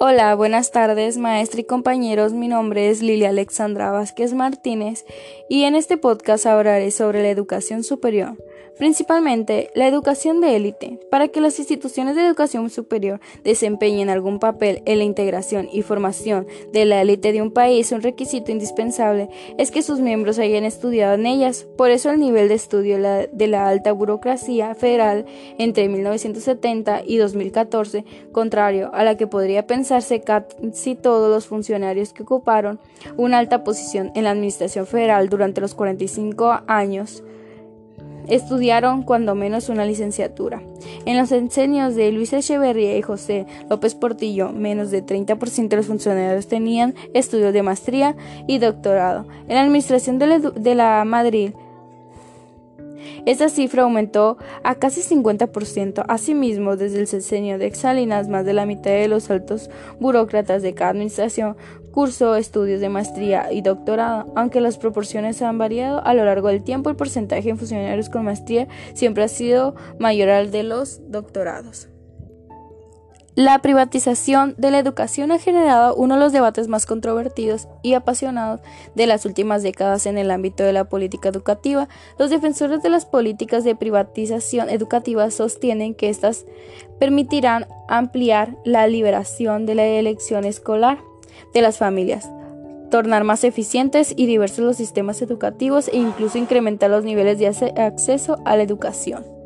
Hola, buenas tardes, maestra y compañeros. Mi nombre es Lilia Alexandra Vázquez Martínez y en este podcast hablaré sobre la educación superior principalmente la educación de élite. Para que las instituciones de educación superior desempeñen algún papel en la integración y formación de la élite de un país, un requisito indispensable es que sus miembros hayan estudiado en ellas. Por eso el nivel de estudio de la alta burocracia federal entre 1970 y 2014, contrario a la que podría pensarse casi todos los funcionarios que ocuparon una alta posición en la administración federal durante los 45 años, estudiaron cuando menos una licenciatura. En los enseños de Luis Echeverría y José López Portillo, menos de 30% de los funcionarios tenían estudios de maestría y doctorado. En la administración de la, Madrid, esta cifra aumentó a casi 50%. Asimismo, desde el sexenio de Exalinas, más de la mitad de los altos burócratas de cada administración cursó estudios de maestría y doctorado. Aunque las proporciones han variado a lo largo del tiempo, el porcentaje de funcionarios con maestría siempre ha sido mayor al de los doctorados. La privatización de la educación ha generado uno de los debates más controvertidos y apasionados de las últimas décadas en el ámbito de la política educativa. Los defensores de las políticas de privatización educativa sostienen que éstas permitirán ampliar la liberación de la elección escolar de las familias, tornar más eficientes y diversos los sistemas educativos e incluso incrementar los niveles de acceso a la educación.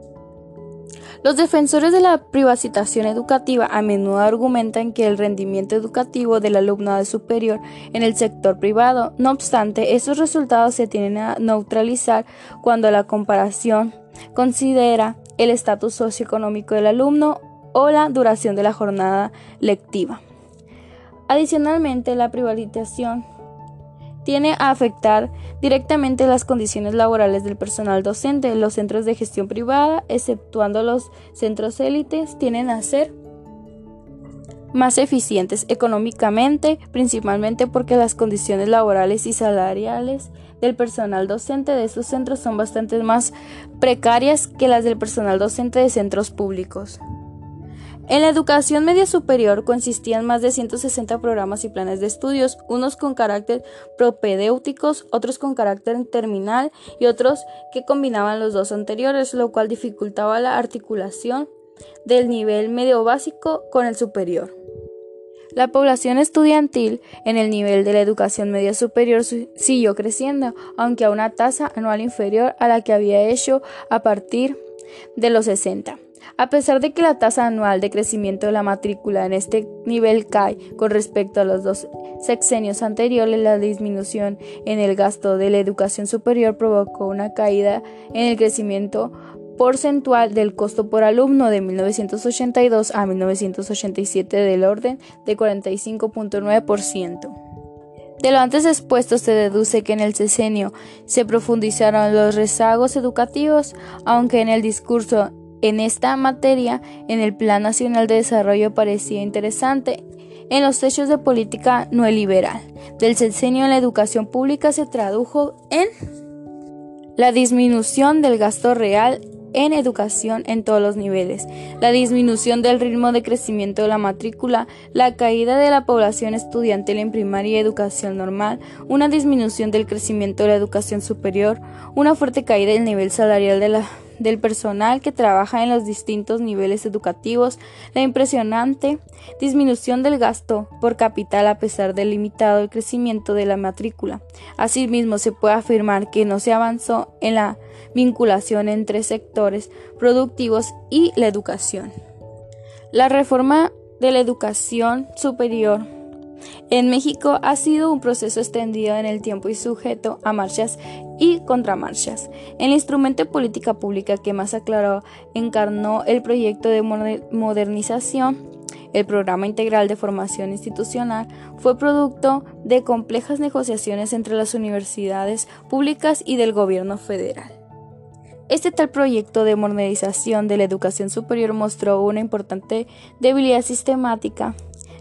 Los defensores de la privatización educativa a menudo argumentan que el rendimiento educativo del alumnado es superior en el sector privado. No obstante, esos resultados se tienen a neutralizar cuando la comparación considera el estatus socioeconómico del alumno o la duración de la jornada lectiva. Adicionalmente, la privatización tiene a afectar directamente las condiciones laborales del personal docente. Los centros de gestión privada, exceptuando los centros élites, tienen a ser más eficientes económicamente, principalmente porque las condiciones laborales y salariales del personal docente de estos centros son bastante más precarias que las del personal docente de centros públicos. En la educación media superior consistían más de 160 programas y planes de estudios, unos con carácter propedéuticos, otros con carácter terminal y otros que combinaban los dos anteriores, lo cual dificultaba la articulación del nivel medio básico con el superior. La población estudiantil en el nivel de la educación media superior siguió creciendo, aunque a una tasa anual inferior a la que había hecho a partir de los 60. A pesar de que la tasa anual de crecimiento de la matrícula en este nivel cae con respecto a los dos sexenios anteriores, la disminución en el gasto de la educación superior provocó una caída en el crecimiento porcentual del costo por alumno de 1982 a 1987 del orden de 45.9%. De lo antes expuesto se deduce que en el sesenio se profundizaron los rezagos educativos, aunque en el discurso en esta materia en el Plan Nacional de Desarrollo parecía interesante. En los hechos de política neoliberal del sexenio en la educación pública se tradujo en la disminución del gasto real en educación en todos los niveles, la disminución del ritmo de crecimiento de la matrícula, la caída de la población estudiantil en primaria y educación normal, una disminución del crecimiento de la educación superior, una fuerte caída del nivel salarial de la del personal que trabaja en los distintos niveles educativos, la impresionante disminución del gasto por capital a pesar del limitado crecimiento de la matrícula. Asimismo, se puede afirmar que no se avanzó en la vinculación entre sectores productivos y la educación. La reforma de la educación superior en México ha sido un proceso extendido en el tiempo y sujeto a marchas y contramarchas. El instrumento de política pública que más aclaró encarnó el proyecto de modernización el programa integral de formación institucional fue producto de complejas negociaciones entre las universidades públicas y del gobierno federal. Este tal proyecto de modernización de la educación superior mostró una importante debilidad sistemática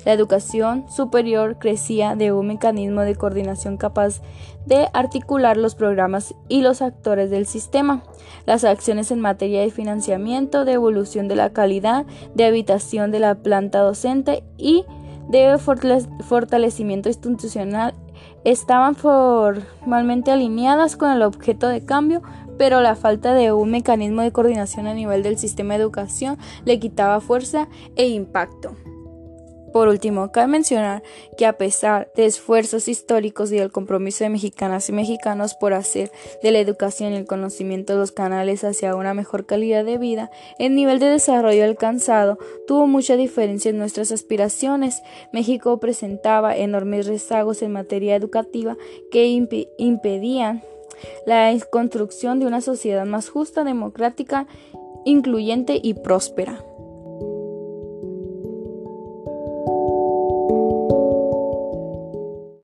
la educación superior crecía de un mecanismo de coordinación capaz de articular los programas y los actores del sistema, las acciones en materia de financiamiento, de evolución de la calidad, de habitación de la planta docente y de fortalecimiento institucional estaban formalmente alineadas con el objeto de cambio, pero la falta de un mecanismo de coordinación a nivel del sistema de educación le quitaba fuerza e impacto. Por último, cabe mencionar que a pesar de esfuerzos históricos y del compromiso de mexicanas y mexicanos por hacer de la educación y el conocimiento los canales hacia una mejor calidad de vida, el nivel de desarrollo alcanzado tuvo mucha diferencia en nuestras aspiraciones. México presentaba enormes rezagos en materia educativa que impedían la construcción de una sociedad más justa, democrática, incluyente y próspera.